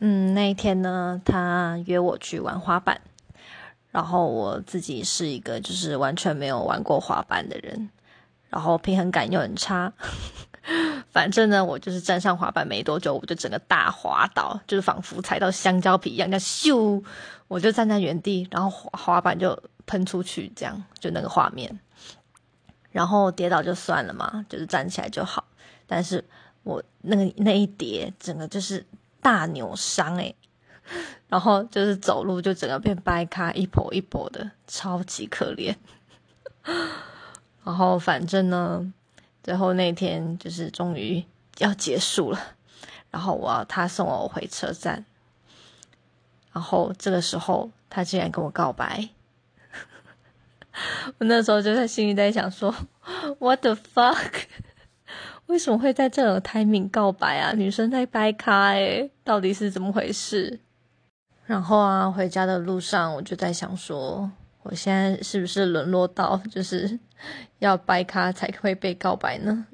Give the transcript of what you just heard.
嗯，那一天呢，他约我去玩滑板，然后我自己是一个就是完全没有玩过滑板的人，然后平衡感又很差。反正呢，我就是站上滑板没多久，我就整个大滑倒，就是仿佛踩到香蕉皮一样，叫咻，我就站在原地，然后滑滑板就喷出去，这样就那个画面。然后跌倒就算了嘛，就是站起来就好。但是我那个那一跌，整个就是大扭伤诶，然后就是走路就整个变掰开，一跛一跛的，超级可怜。然后反正呢。最后那天就是终于要结束了，然后我要他送我回车站，然后这个时候他竟然跟我告白，我那时候就在心里在想说，What the fuck？为什么会在这种 timing 告白啊？女生在掰咖诶，到底是怎么回事？然后啊，回家的路上我就在想说。我现在是不是沦落到就是要掰咖才会被告白呢？